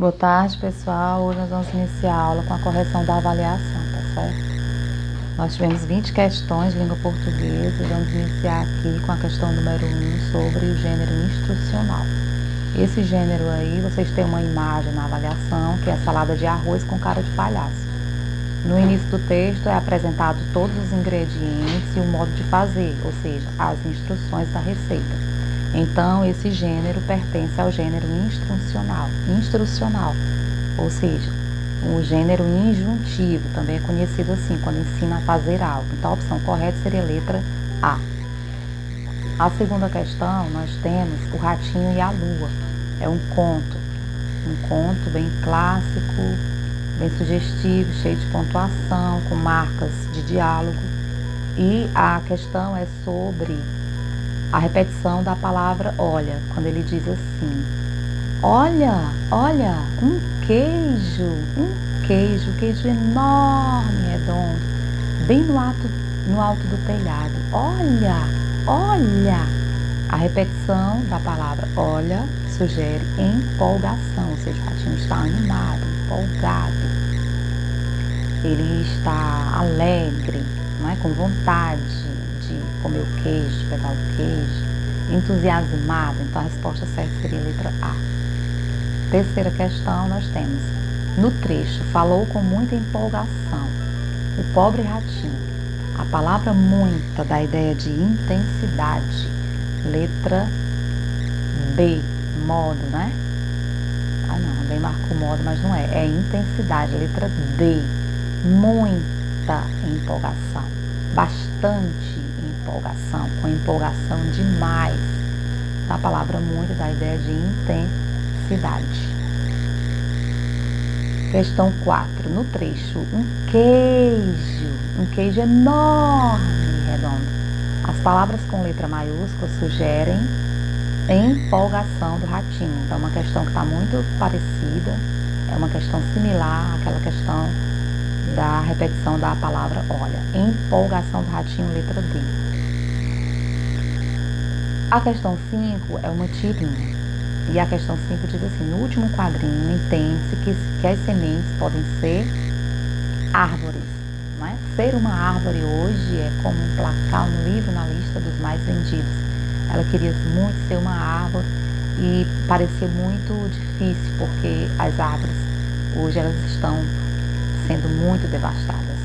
Boa tarde, pessoal. Hoje nós vamos iniciar a aula com a correção da avaliação, tá certo? Nós tivemos 20 questões de língua portuguesa e vamos iniciar aqui com a questão número 1 sobre o gênero instrucional. Esse gênero aí, vocês têm uma imagem na avaliação que é salada de arroz com cara de palhaço. No início do texto é apresentado todos os ingredientes e o modo de fazer, ou seja, as instruções da receita. Então, esse gênero pertence ao gênero instrucional, instrucional, ou seja, o gênero injuntivo, também é conhecido assim, quando ensina a fazer algo. Então, a opção correta seria a letra A. A segunda questão, nós temos o Ratinho e a Lua. É um conto, um conto bem clássico, bem sugestivo, cheio de pontuação, com marcas de diálogo. E a questão é sobre a repetição da palavra olha, quando ele diz assim: Olha, olha, um queijo, um queijo, queijo enorme, redondo, bem no alto, no alto do telhado. Olha, olha. A repetição da palavra olha sugere empolgação, ou seja, o ratinho está animado, empolgado. Ele está alegre, não é? com vontade de comer o queijo, pegar o queijo, entusiasmado. Então a resposta certa seria a letra A. Terceira questão nós temos. No trecho, falou com muita empolgação. O pobre ratinho. A palavra muita dá a ideia de intensidade. Letra B, modo, né? Ah não, bem marcou modo, mas não é. É intensidade. Letra D, muita empolgação. Bastante empolgação, com empolgação demais. A palavra muito dá a ideia de intensidade. Questão 4. No trecho, um queijo, um queijo enorme, redondo. As palavras com letra maiúscula sugerem empolgação do ratinho. Então, é uma questão que está muito parecida, é uma questão similar àquela questão da repetição da palavra olha. Empolgação do ratinho, letra D. A questão 5 é uma tirinha. E a questão 5 diz assim: no último quadrinho, entende-se que, que as sementes podem ser árvores. Não é? Ser uma árvore hoje é como um placar, um livro na lista dos mais vendidos. Ela queria muito ser uma árvore e parecia muito difícil, porque as árvores hoje elas estão sendo muito devastadas.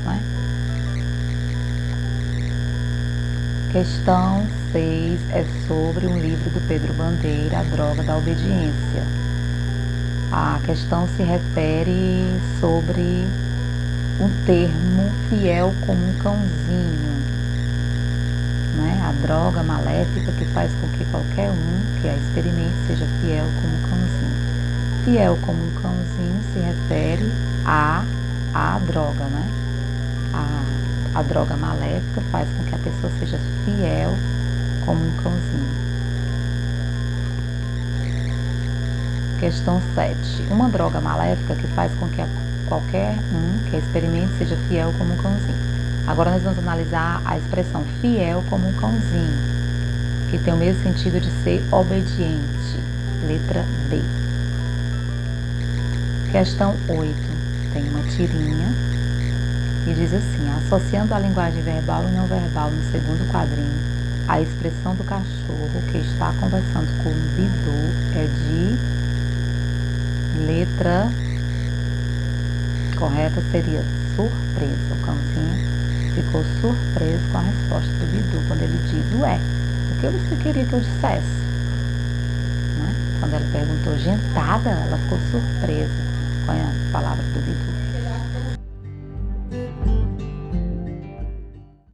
Questão 6 é sobre um livro do Pedro Bandeira, A Droga da Obediência. A questão se refere sobre um termo fiel como um cãozinho. Né? A droga maléfica que faz com que qualquer um que a experimente seja fiel como um cãozinho. Fiel como um cãozinho se refere a a droga, né? A a droga maléfica faz com que a pessoa seja fiel como um cãozinho. Questão 7. Uma droga maléfica que faz com que qualquer um que experimente seja fiel como um cãozinho. Agora nós vamos analisar a expressão fiel como um cãozinho, que tem o mesmo sentido de ser obediente. Letra B. Questão 8. Tem uma tirinha e diz assim: associando a linguagem verbal e não verbal no segundo quadrinho, a expressão do cachorro que está conversando com o Bidu é de letra correta seria surpresa. O cãozinho ficou surpreso com a resposta do Bidu quando ele diz: Ué, o que você queria que eu dissesse? Né? Quando ela perguntou gentada, ela ficou surpresa